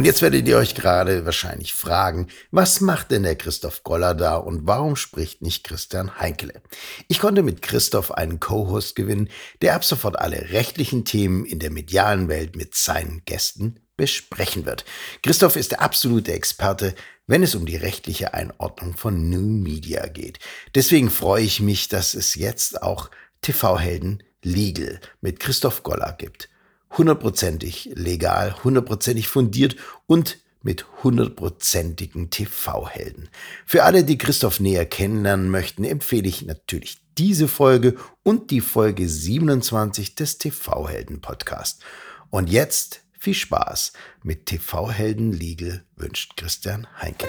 Und jetzt werdet ihr euch gerade wahrscheinlich fragen, was macht denn der Christoph Goller da und warum spricht nicht Christian Heinkele? Ich konnte mit Christoph einen Co-Host gewinnen, der ab sofort alle rechtlichen Themen in der medialen Welt mit seinen Gästen besprechen wird. Christoph ist der absolute Experte, wenn es um die rechtliche Einordnung von New Media geht. Deswegen freue ich mich, dass es jetzt auch TV-Helden Legal mit Christoph Goller gibt hundertprozentig legal, hundertprozentig fundiert und mit hundertprozentigen TV-Helden. Für alle, die Christoph näher kennenlernen möchten, empfehle ich natürlich diese Folge und die Folge 27 des TV-Helden-Podcast. Und jetzt viel Spaß mit TV-Helden Legal wünscht Christian Heinke.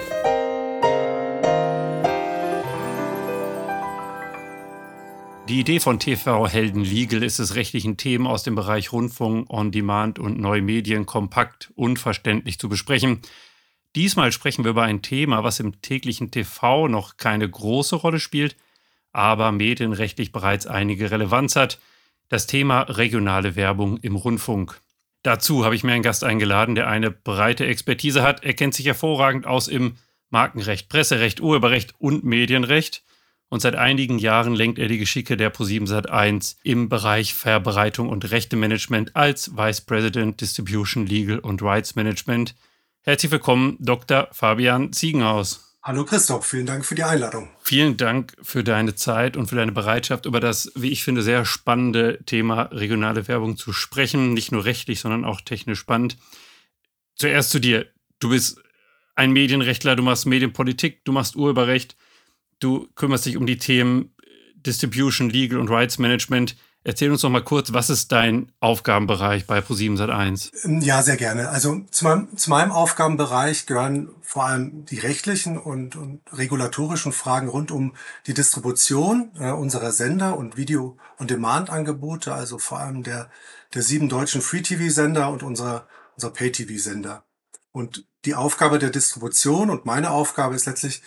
Die Idee von TV Helden Legal ist es, rechtlichen Themen aus dem Bereich Rundfunk, On-Demand und neue Medien kompakt und verständlich zu besprechen. Diesmal sprechen wir über ein Thema, was im täglichen TV noch keine große Rolle spielt, aber medienrechtlich bereits einige Relevanz hat. Das Thema regionale Werbung im Rundfunk. Dazu habe ich mir einen Gast eingeladen, der eine breite Expertise hat. Er kennt sich hervorragend aus im Markenrecht, Presserecht, Urheberrecht und Medienrecht und seit einigen Jahren lenkt er die Geschicke der Pro7 Sat1 im Bereich Verbreitung und Rechtemanagement als Vice President Distribution Legal und Rights Management. Herzlich willkommen, Dr. Fabian Ziegenhaus. Hallo Christoph, vielen Dank für die Einladung. Vielen Dank für deine Zeit und für deine Bereitschaft, über das, wie ich finde, sehr spannende Thema regionale Werbung zu sprechen. Nicht nur rechtlich, sondern auch technisch spannend. Zuerst zu dir. Du bist ein Medienrechtler, du machst Medienpolitik, du machst Urheberrecht. Du kümmerst dich um die Themen Distribution, Legal und Rights Management. Erzähl uns doch mal kurz, was ist dein Aufgabenbereich bei Pro7 Sat1? Ja, sehr gerne. Also zu meinem, zu meinem Aufgabenbereich gehören vor allem die rechtlichen und, und regulatorischen Fragen rund um die Distribution äh, unserer Sender und Video- und Demand-Angebote, also vor allem der, der sieben deutschen Free-TV-Sender und unserer, unserer Pay-TV-Sender. Und die Aufgabe der Distribution und meine Aufgabe ist letztlich,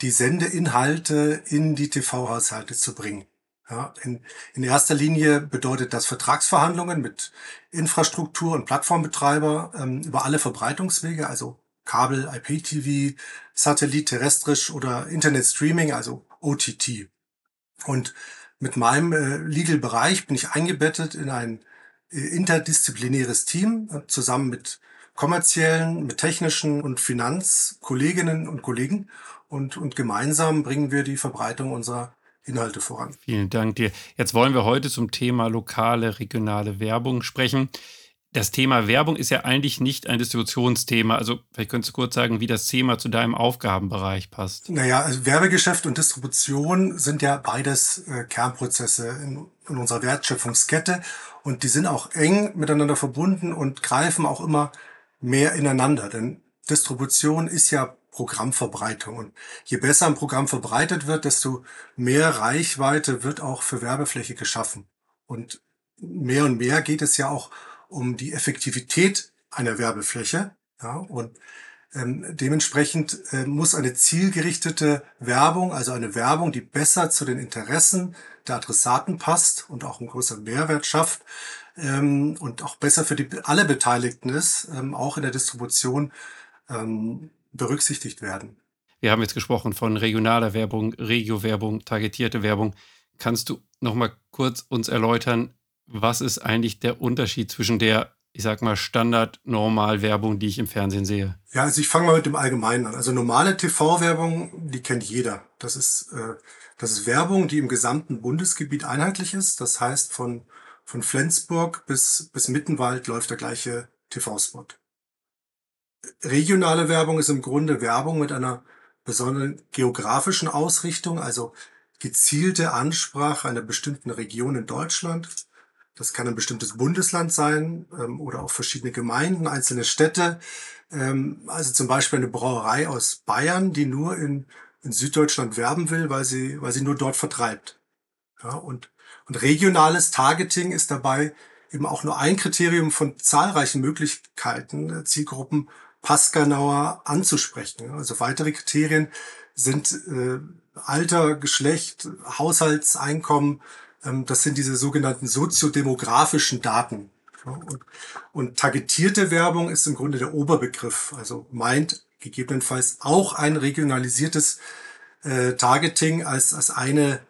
die Sendeinhalte in die TV-Haushalte zu bringen. Ja, in, in erster Linie bedeutet das Vertragsverhandlungen mit Infrastruktur- und Plattformbetreiber ähm, über alle Verbreitungswege, also Kabel, IPTV, Satellit, terrestrisch oder Internet-Streaming, also OTT. Und mit meinem äh, Legal-Bereich bin ich eingebettet in ein äh, interdisziplinäres Team äh, zusammen mit kommerziellen, mit technischen und Finanzkolleginnen und Kollegen und, und gemeinsam bringen wir die Verbreitung unserer Inhalte voran. Vielen Dank dir. Jetzt wollen wir heute zum Thema lokale, regionale Werbung sprechen. Das Thema Werbung ist ja eigentlich nicht ein Distributionsthema. Also vielleicht könntest du kurz sagen, wie das Thema zu deinem Aufgabenbereich passt. Naja, also Werbegeschäft und Distribution sind ja beides äh, Kernprozesse in, in unserer Wertschöpfungskette und die sind auch eng miteinander verbunden und greifen auch immer mehr ineinander. Denn Distribution ist ja Programmverbreitung. Und je besser ein Programm verbreitet wird, desto mehr Reichweite wird auch für Werbefläche geschaffen. Und mehr und mehr geht es ja auch um die Effektivität einer Werbefläche. Ja, und ähm, dementsprechend äh, muss eine zielgerichtete Werbung, also eine Werbung, die besser zu den Interessen der Adressaten passt und auch einen größeren Mehrwert schafft ähm, und auch besser für die, alle Beteiligten ist, ähm, auch in der Distribution, ähm, berücksichtigt werden. Wir haben jetzt gesprochen von regionaler Werbung, Regio-Werbung, targetierte Werbung. Kannst du noch mal kurz uns erläutern, was ist eigentlich der Unterschied zwischen der, ich sag mal, Standard-Normal-Werbung, die ich im Fernsehen sehe? Ja, also ich fange mal mit dem Allgemeinen an. Also normale TV-Werbung, die kennt jeder. Das ist, äh, das ist Werbung, die im gesamten Bundesgebiet einheitlich ist. Das heißt, von, von Flensburg bis, bis Mittenwald läuft der gleiche TV-Spot regionale Werbung ist im Grunde Werbung mit einer besonderen geografischen Ausrichtung, also gezielte Ansprache einer bestimmten Region in Deutschland. Das kann ein bestimmtes Bundesland sein ähm, oder auch verschiedene Gemeinden, einzelne Städte. Ähm, also zum Beispiel eine Brauerei aus Bayern, die nur in, in Süddeutschland werben will, weil sie, weil sie nur dort vertreibt. Ja, und, und regionales Targeting ist dabei eben auch nur ein Kriterium von zahlreichen Möglichkeiten, äh, Zielgruppen passgenauer anzusprechen. Also weitere Kriterien sind äh, Alter, Geschlecht, Haushaltseinkommen. Ähm, das sind diese sogenannten soziodemografischen Daten. Und, und targetierte Werbung ist im Grunde der Oberbegriff, also meint gegebenenfalls auch ein regionalisiertes äh, Targeting als, als eine,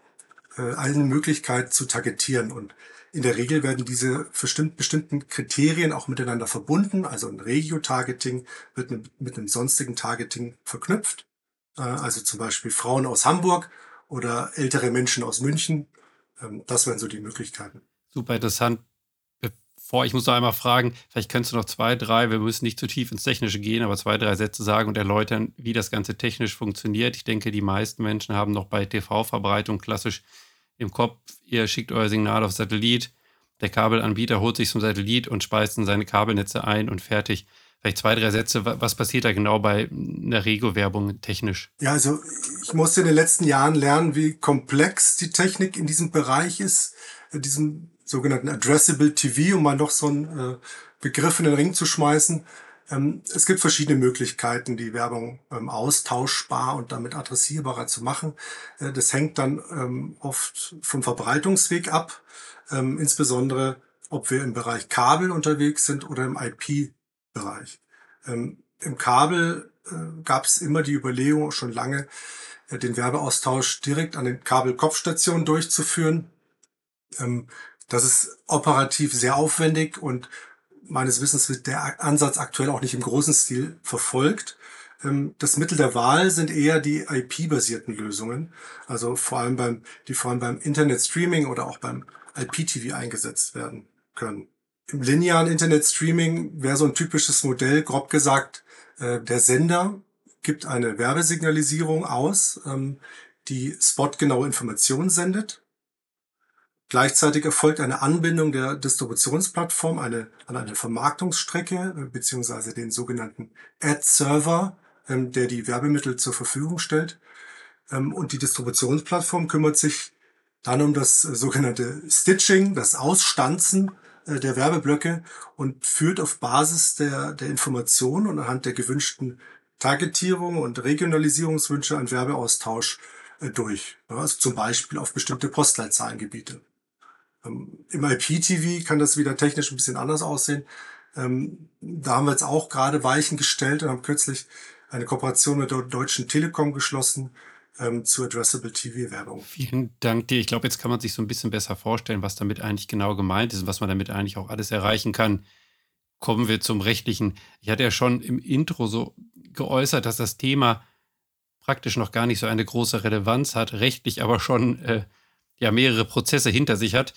äh, eine Möglichkeit zu targetieren. Und in der Regel werden diese bestimmt, bestimmten Kriterien auch miteinander verbunden. Also ein Regio-Targeting wird mit, einem sonstigen Targeting verknüpft. Äh, also zum Beispiel Frauen aus Hamburg oder ältere Menschen aus München. Ähm, das wären so die Möglichkeiten. Super interessant vor. Ich muss noch einmal fragen, vielleicht könntest du noch zwei, drei, wir müssen nicht zu tief ins Technische gehen, aber zwei, drei Sätze sagen und erläutern, wie das Ganze technisch funktioniert. Ich denke, die meisten Menschen haben noch bei TV-Verbreitung klassisch im Kopf, ihr schickt euer Signal auf Satellit, der Kabelanbieter holt sich zum Satellit und speist in seine Kabelnetze ein und fertig. Vielleicht zwei, drei Sätze, was passiert da genau bei einer Rego-Werbung technisch? Ja, also ich musste in den letzten Jahren lernen, wie komplex die Technik in diesem Bereich ist, in diesem sogenannten Addressable TV, um mal noch so einen äh, Begriff in den Ring zu schmeißen. Ähm, es gibt verschiedene Möglichkeiten, die Werbung ähm, austauschbar und damit adressierbarer zu machen. Äh, das hängt dann ähm, oft vom Verbreitungsweg ab, insbesondere ob wir im Bereich Kabel unterwegs sind oder im IP-Bereich. Im Kabel äh, gab es immer die Überlegung, schon lange, äh, den Werbeaustausch direkt an den Kabelkopfstationen durchzuführen. Das ist operativ sehr aufwendig und meines Wissens wird der Ansatz aktuell auch nicht im großen Stil verfolgt. Ähm, das Mittel der Wahl sind eher die IP-basierten Lösungen, also vor allem beim, die vor allem beim Internet-Streaming oder auch beim IPTV eingesetzt werden können. Im linearen Internet-Streaming wäre so ein typisches Modell, grob gesagt, äh, der Sender gibt eine Werbesignalisierung aus, ähm, die spotgenaue Informationen sendet Gleichzeitig erfolgt eine Anbindung der Distributionsplattform eine, an eine Vermarktungsstrecke äh, beziehungsweise den sogenannten Ad-Server, ähm, der die Werbemittel zur Verfügung stellt. Ähm, und die Distributionsplattform kümmert sich dann um das äh, sogenannte Stitching, das Ausstanzen äh, der Werbeblöcke und führt auf Basis der, der Informationen und anhand der gewünschten Targetierung und Regionalisierungswünsche einen Werbeaustausch durch. Also zum Beispiel auf bestimmte Postleitzahlengebiete. Ähm, Im IPTV kann das wieder technisch ein bisschen anders aussehen. Ähm, da haben wir jetzt auch gerade Weichen gestellt und haben kürzlich eine Kooperation mit der Deutschen Telekom geschlossen ähm, zur Addressable TV-Werbung. Vielen Dank dir. Ich glaube, jetzt kann man sich so ein bisschen besser vorstellen, was damit eigentlich genau gemeint ist und was man damit eigentlich auch alles erreichen kann. Kommen wir zum Rechtlichen. Ich hatte ja schon im Intro so geäußert, dass das Thema praktisch noch gar nicht so eine große Relevanz hat, rechtlich aber schon äh, ja mehrere Prozesse hinter sich hat.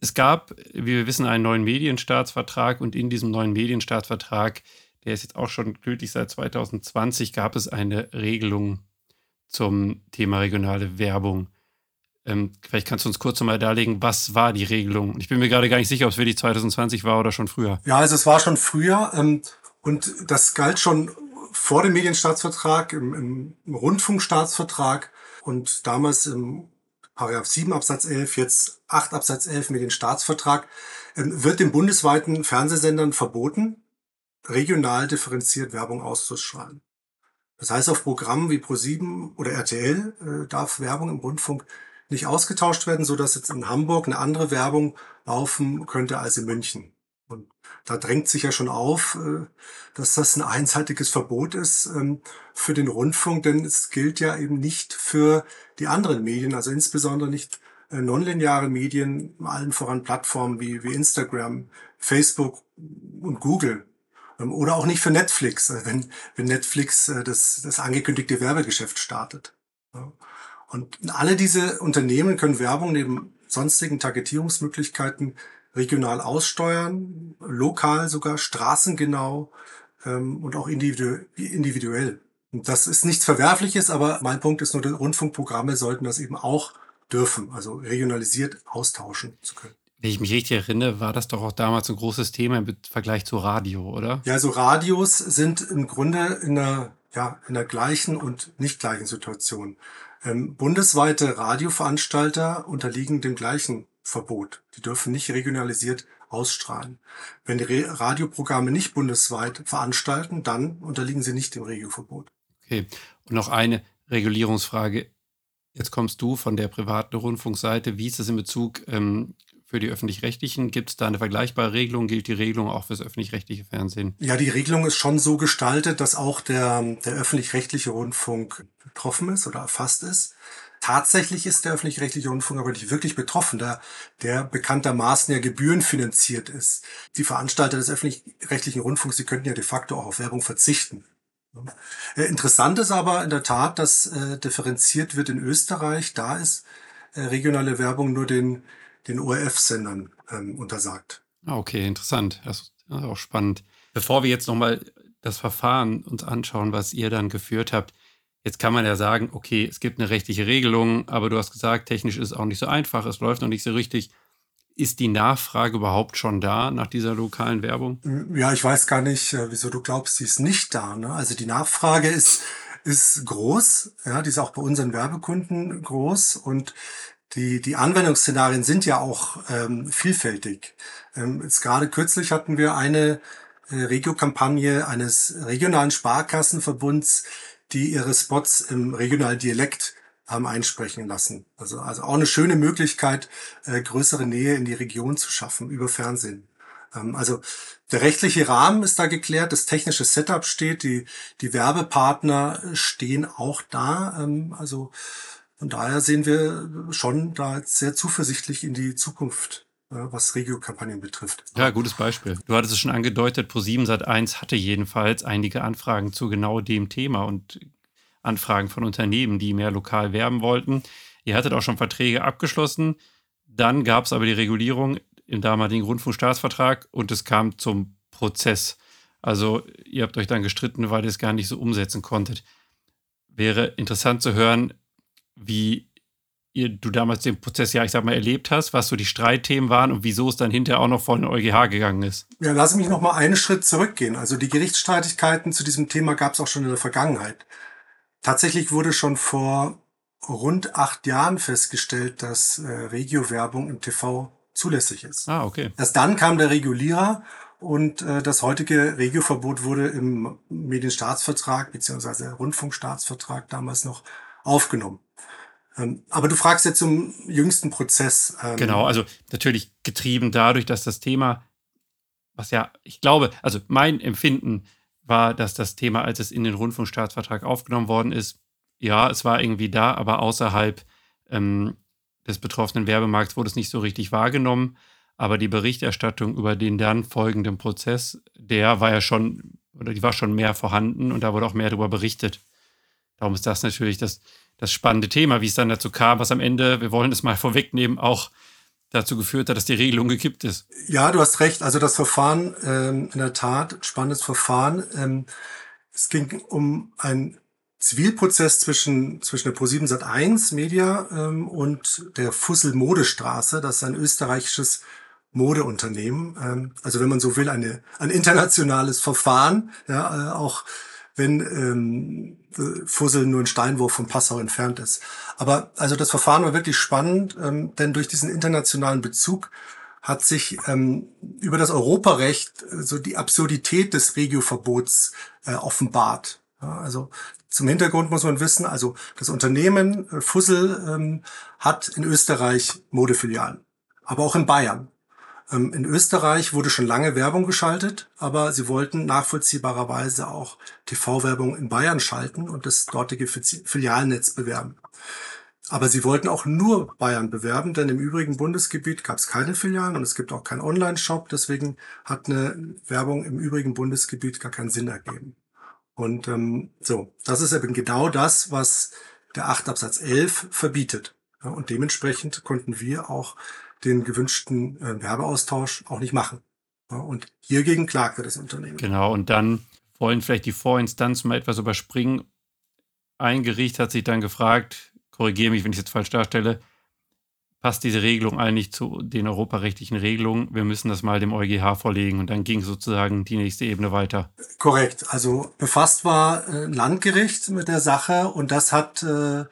Es gab, wie wir wissen, einen neuen Medienstaatsvertrag und in diesem neuen Medienstaatsvertrag, der ist jetzt auch schon gültig seit 2020, gab es eine Regelung zum Thema regionale Werbung. Ähm, vielleicht kannst du uns kurz nochmal darlegen, was war die Regelung? Ich bin mir gerade gar nicht sicher, ob es wirklich 2020 war oder schon früher. Ja, also es war schon früher ähm, und das galt schon vor dem Medienstaatsvertrag, im, im Rundfunkstaatsvertrag und damals im Paragraph 7 Absatz 11, jetzt 8 Absatz 11 mit dem Staatsvertrag, ähm, wird den bundesweiten Fernsehsendern verboten, regional differenziert Werbung auszustrahlen. Das heißt, auf Programmen wie Pro7 oder RTL äh, darf Werbung im Rundfunk nicht ausgetauscht werden, so dass jetzt in Hamburg eine andere Werbung laufen könnte als in München. Und da drängt sich ja schon auf, äh, dass das ein einseitiges Verbot ist ähm, für den Rundfunk, denn es gilt ja eben nicht für die anderen Medien, also insbesondere nicht äh, nonlineare Medien, allen voran Plattformen wie, wie Instagram, Facebook und Google. Ähm, oder auch nicht für Netflix, äh, wenn, wenn Netflix das, das angekündigte Werbegeschäft startet. Und alle diese Unternehmen können Werbung neben sonstigen Targetierungsmöglichkeiten regional aussteuern, lokal sogar, straßengenau ähm, und auch individu individuell. Und das ist nichts Verwerfliches, aber mein Punkt ist nur, die Rundfunkprogramme sollten das eben auch dürfen, also regionalisiert austauschen zu können. Wenn ich mich richtig erinnere, war das doch auch damals ein großes Thema im Vergleich zu Radio, oder? Ja, also Radios sind im Grunde in einer, ja, in der gleichen und nicht gleichen Situation. Ähm, bundesweite Radioveranstalter unterliegen dem gleichen Verbot. Die dürfen nicht regionalisiert ausstrahlen. Wenn die Radioprogramme nicht bundesweit veranstalten, dann unterliegen sie nicht dem Regioverbot. Okay. Und noch eine Regulierungsfrage. Jetzt kommst du von der privaten Rundfunkseite. Wie ist es in Bezug ähm, für die öffentlich-rechtlichen? Gibt es da eine vergleichbare Regelung? Gilt die Regelung auch fürs öffentlich-rechtliche Fernsehen? Ja, die Regelung ist schon so gestaltet, dass auch der, der öffentlich-rechtliche Rundfunk betroffen ist oder erfasst ist. Tatsächlich ist der öffentlich-rechtliche Rundfunk aber nicht wirklich betroffen, da der bekanntermaßen ja gebührenfinanziert ist. Die Veranstalter des öffentlich-rechtlichen Rundfunks, die könnten ja de facto auch auf Werbung verzichten. Äh, interessant ist aber in der Tat, dass äh, differenziert wird in Österreich. Da ist äh, regionale Werbung nur den, den ORF-Sendern ähm, untersagt. Ah, okay, interessant. Das ist auch spannend. Bevor wir jetzt nochmal das Verfahren uns anschauen, was ihr dann geführt habt, Jetzt kann man ja sagen, okay, es gibt eine rechtliche Regelung, aber du hast gesagt, technisch ist es auch nicht so einfach, es läuft noch nicht so richtig. Ist die Nachfrage überhaupt schon da nach dieser lokalen Werbung? Ja, ich weiß gar nicht, äh, wieso du glaubst, sie ist nicht da. Ne? Also die Nachfrage ist, ist groß, ja, die ist auch bei unseren Werbekunden groß und die, die Anwendungsszenarien sind ja auch ähm, vielfältig. Ähm, jetzt gerade kürzlich hatten wir eine äh, Regio-Kampagne eines regionalen Sparkassenverbunds, die ihre Spots im regionalen Dialekt haben einsprechen lassen. Also, also auch eine schöne Möglichkeit, äh, größere Nähe in die Region zu schaffen über Fernsehen. Ähm, also der rechtliche Rahmen ist da geklärt, das technische Setup steht, die, die Werbepartner stehen auch da. Ähm, also von daher sehen wir schon da sehr zuversichtlich in die Zukunft was Regio-Kampagnen betrifft. Ja, gutes Beispiel. Du hattest es schon angedeutet, Pro7 Sat1 hatte jedenfalls einige Anfragen zu genau dem Thema und Anfragen von Unternehmen, die mehr lokal werben wollten. Ihr hattet auch schon Verträge abgeschlossen. Dann gab es aber die Regulierung im damaligen Rundfunkstaatsvertrag und es kam zum Prozess. Also ihr habt euch dann gestritten, weil ihr es gar nicht so umsetzen konntet. Wäre interessant zu hören, wie ihr, du damals den Prozess ja, ich sag mal, erlebt hast, was so die Streitthemen waren und wieso es dann hinterher auch noch vor den EuGH gegangen ist. Ja, lass mich noch mal einen Schritt zurückgehen. Also die Gerichtsstreitigkeiten zu diesem Thema gab es auch schon in der Vergangenheit. Tatsächlich wurde schon vor rund acht Jahren festgestellt, dass äh, Regio-Werbung im TV zulässig ist. Ah, okay. Erst dann kam der Regulierer und äh, das heutige Regio-Verbot wurde im Medienstaatsvertrag beziehungsweise Rundfunkstaatsvertrag damals noch aufgenommen. Ähm, aber du fragst jetzt zum jüngsten Prozess. Ähm genau, also natürlich getrieben dadurch, dass das Thema, was ja, ich glaube, also mein Empfinden war, dass das Thema, als es in den Rundfunkstaatsvertrag aufgenommen worden ist, ja, es war irgendwie da, aber außerhalb ähm, des betroffenen Werbemarkts wurde es nicht so richtig wahrgenommen. Aber die Berichterstattung über den dann folgenden Prozess, der war ja schon, oder die war schon mehr vorhanden und da wurde auch mehr darüber berichtet. Darum ist das natürlich das, das spannende Thema, wie es dann dazu kam, was am Ende, wir wollen es mal vorwegnehmen, auch dazu geführt hat, dass die Regelung gekippt ist. Ja, du hast recht. Also das Verfahren, ähm, in der Tat, spannendes Verfahren. Ähm, es ging um einen Zivilprozess zwischen, zwischen der Pro7 Sat1 Media ähm, und der Fussel Modestraße. Das ist ein österreichisches Modeunternehmen. Ähm, also wenn man so will, eine, ein internationales Verfahren, ja, äh, auch wenn ähm, Fussel nur ein Steinwurf von Passau entfernt ist. Aber also das Verfahren war wirklich spannend, ähm, denn durch diesen internationalen Bezug hat sich ähm, über das Europarecht äh, so die Absurdität des Regioverbots äh, offenbart. Ja, also zum Hintergrund muss man wissen, also das Unternehmen äh, Fussel ähm, hat in Österreich Modefilialen, aber auch in Bayern. Ähm, in Österreich wurde schon lange Werbung geschaltet, aber sie wollten nachvollziehbarerweise auch TV-Werbung in Bayern schalten und das dortige Filialnetz bewerben. Aber sie wollten auch nur Bayern bewerben, denn im übrigen Bundesgebiet gab es keine Filialen und es gibt auch keinen Online-Shop. Deswegen hat eine Werbung im übrigen Bundesgebiet gar keinen Sinn ergeben. Und ähm, so, das ist eben genau das, was der 8 Absatz 11 verbietet. Und dementsprechend konnten wir auch den gewünschten äh, Werbeaustausch auch nicht machen. Ja, und hiergegen klagte das Unternehmen. Genau, und dann wollen vielleicht die Vorinstanzen mal etwas überspringen. Ein Gericht hat sich dann gefragt, korrigiere mich, wenn ich es jetzt falsch darstelle, passt diese Regelung eigentlich zu den europarechtlichen Regelungen? Wir müssen das mal dem EuGH vorlegen und dann ging sozusagen die nächste Ebene weiter. Korrekt. Also befasst war ein Landgericht mit der Sache und das hat äh,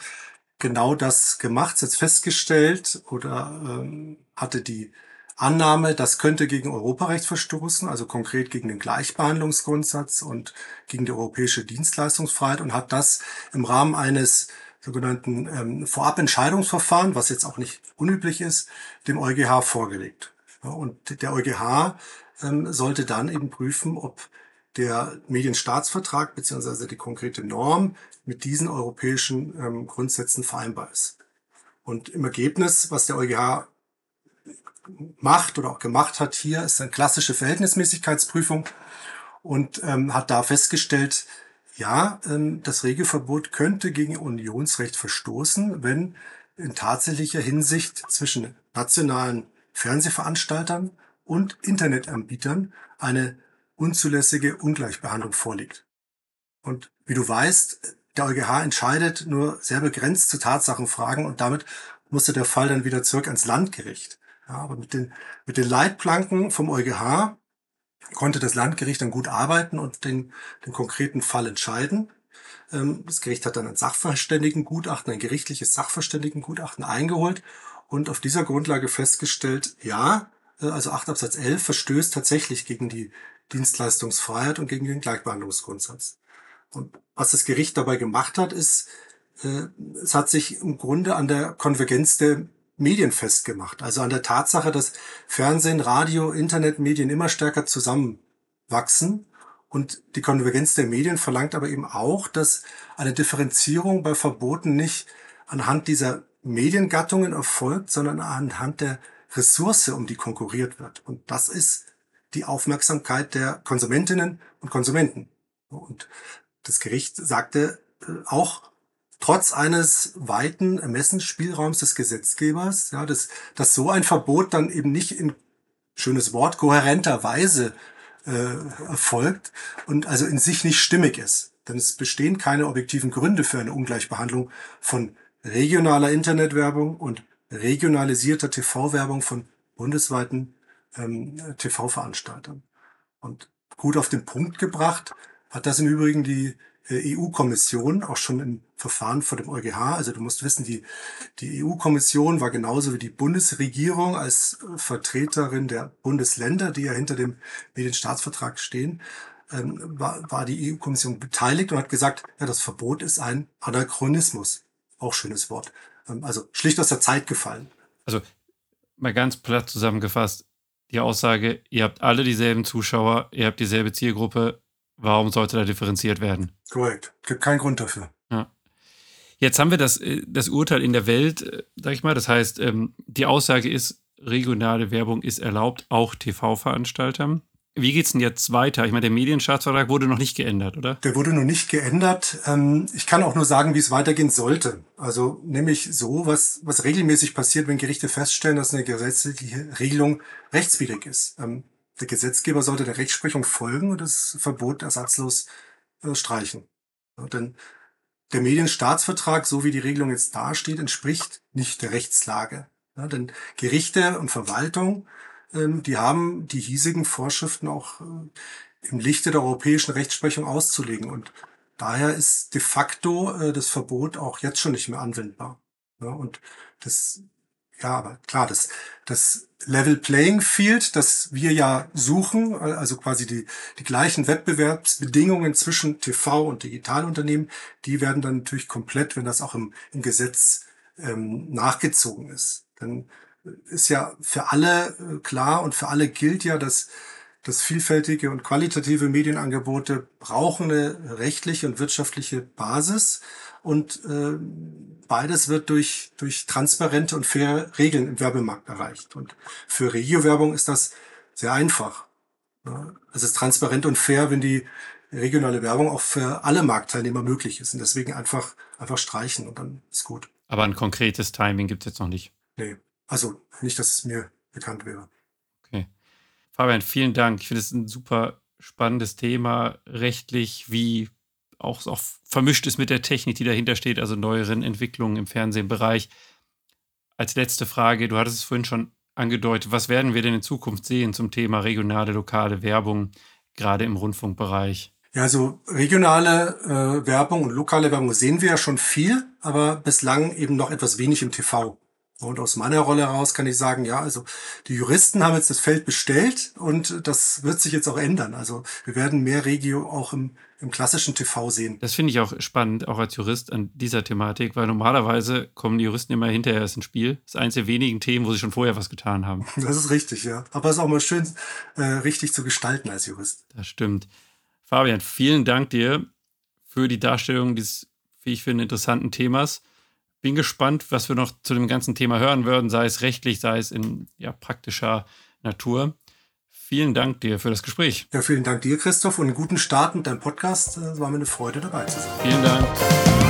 genau das gemacht, jetzt festgestellt oder ähm, hatte die Annahme, das könnte gegen Europarecht verstoßen, also konkret gegen den Gleichbehandlungsgrundsatz und gegen die europäische Dienstleistungsfreiheit und hat das im Rahmen eines sogenannten ähm, Vorabentscheidungsverfahren, was jetzt auch nicht unüblich ist, dem EuGH vorgelegt. Und der EuGH ähm, sollte dann eben prüfen, ob der Medienstaatsvertrag beziehungsweise die konkrete Norm mit diesen europäischen ähm, Grundsätzen vereinbar ist. Und im Ergebnis, was der EuGH macht oder auch gemacht hat hier, ist eine klassische Verhältnismäßigkeitsprüfung und ähm, hat da festgestellt, ja, ähm, das Regelverbot könnte gegen Unionsrecht verstoßen, wenn in tatsächlicher Hinsicht zwischen nationalen Fernsehveranstaltern und Internetanbietern eine unzulässige Ungleichbehandlung vorliegt. Und wie du weißt, der EuGH entscheidet nur sehr begrenzt zu Tatsachenfragen und damit musste der Fall dann wieder zurück ans Landgericht. Ja, aber mit den, mit den Leitplanken vom EuGH konnte das Landgericht dann gut arbeiten und den, den konkreten Fall entscheiden. Ähm, das Gericht hat dann ein Sachverständigengutachten, ein gerichtliches Sachverständigengutachten eingeholt und auf dieser Grundlage festgestellt, ja, äh, also 8 Absatz 11 verstößt tatsächlich gegen die Dienstleistungsfreiheit und gegen den Gleichbehandlungsgrundsatz. Und was das Gericht dabei gemacht hat, ist, äh, es hat sich im Grunde an der Konvergenz der Medien festgemacht. Also an der Tatsache, dass Fernsehen, Radio, Internetmedien immer stärker zusammenwachsen. Und die Konvergenz der Medien verlangt aber eben auch, dass eine Differenzierung bei Verboten nicht anhand dieser Mediengattungen erfolgt, sondern anhand der Ressource, um die konkurriert wird. Und das ist die Aufmerksamkeit der Konsumentinnen und Konsumenten. Und das Gericht sagte äh, auch, trotz eines weiten Ermessensspielraums des Gesetzgebers, ja, dass, dass so ein Verbot dann eben nicht in schönes Wort kohärenter Weise äh, erfolgt und also in sich nicht stimmig ist. Denn es bestehen keine objektiven Gründe für eine Ungleichbehandlung von regionaler Internetwerbung und regionalisierter TV-Werbung von bundesweiten ähm, TV-Veranstaltern. Und gut auf den Punkt gebracht hat das im Übrigen die EU-Kommission auch schon im Verfahren vor dem EuGH. Also du musst wissen, die, die EU-Kommission war genauso wie die Bundesregierung als Vertreterin der Bundesländer, die ja hinter dem Medienstaatsvertrag stehen, ähm, war, war die EU-Kommission beteiligt und hat gesagt, ja, das Verbot ist ein Anachronismus. Auch schönes Wort. Ähm, also schlicht aus der Zeit gefallen. Also mal ganz platt zusammengefasst, die Aussage, ihr habt alle dieselben Zuschauer, ihr habt dieselbe Zielgruppe, Warum sollte da differenziert werden? Korrekt. Gibt keinen Grund dafür. Ja. Jetzt haben wir das, äh, das Urteil in der Welt, äh, sag ich mal. Das heißt, ähm, die Aussage ist, regionale Werbung ist erlaubt, auch TV-Veranstaltern. Wie geht's denn jetzt weiter? Ich meine, der Medienstaatsvertrag wurde noch nicht geändert, oder? Der wurde noch nicht geändert. Ähm, ich kann auch nur sagen, wie es weitergehen sollte. Also nämlich so, was, was regelmäßig passiert, wenn Gerichte feststellen, dass eine gesetzliche Regelung rechtswidrig ist. Der Gesetzgeber sollte der Rechtsprechung folgen und das Verbot ersatzlos äh, streichen. Ja, denn der Medienstaatsvertrag, so wie die Regelung jetzt dasteht, entspricht nicht der Rechtslage. Ja, denn Gerichte und Verwaltung, ähm, die haben die hiesigen Vorschriften auch äh, im Lichte der europäischen Rechtsprechung auszulegen. Und daher ist de facto äh, das Verbot auch jetzt schon nicht mehr anwendbar. Ja, und das ja, aber klar, das, das Level Playing Field, das wir ja suchen, also quasi die, die gleichen Wettbewerbsbedingungen zwischen TV und Digitalunternehmen, die werden dann natürlich komplett, wenn das auch im, im Gesetz ähm, nachgezogen ist. Dann ist ja für alle äh, klar und für alle gilt ja, dass dass vielfältige und qualitative Medienangebote brauchen eine rechtliche und wirtschaftliche Basis und äh, beides wird durch, durch transparente und faire Regeln im Werbemarkt erreicht. Und für Regio-Werbung ist das sehr einfach. Es ist transparent und fair, wenn die regionale Werbung auch für alle Marktteilnehmer möglich ist. Und deswegen einfach, einfach streichen und dann ist gut. Aber ein konkretes Timing gibt es jetzt noch nicht. Nee, also nicht, dass es mir bekannt wäre. Okay. Fabian, vielen Dank. Ich finde es ein super spannendes Thema, rechtlich wie auch, auch vermischt ist mit der Technik, die dahinter steht, also neueren Entwicklungen im Fernsehbereich. Als letzte Frage, du hattest es vorhin schon angedeutet, was werden wir denn in Zukunft sehen zum Thema regionale, lokale Werbung, gerade im Rundfunkbereich? Ja, also regionale äh, Werbung und lokale Werbung sehen wir ja schon viel, aber bislang eben noch etwas wenig im TV. Und aus meiner Rolle heraus kann ich sagen, ja, also die Juristen haben jetzt das Feld bestellt und das wird sich jetzt auch ändern. Also wir werden mehr Regio auch im, im klassischen TV sehen. Das finde ich auch spannend, auch als Jurist an dieser Thematik, weil normalerweise kommen die Juristen immer hinterher erst ins Spiel. Das ist eines der wenigen Themen, wo sie schon vorher was getan haben. Das ist richtig, ja. Aber es ist auch mal schön, äh, richtig zu gestalten als Jurist. Das stimmt. Fabian, vielen Dank dir für die Darstellung dieses, wie ich finde, interessanten Themas. Bin gespannt, was wir noch zu dem ganzen Thema hören würden, sei es rechtlich, sei es in ja, praktischer Natur. Vielen Dank dir für das Gespräch. Ja, vielen Dank dir, Christoph, und einen guten Start mit deinem Podcast. Es war mir eine Freude, dabei zu sein. Vielen Dank.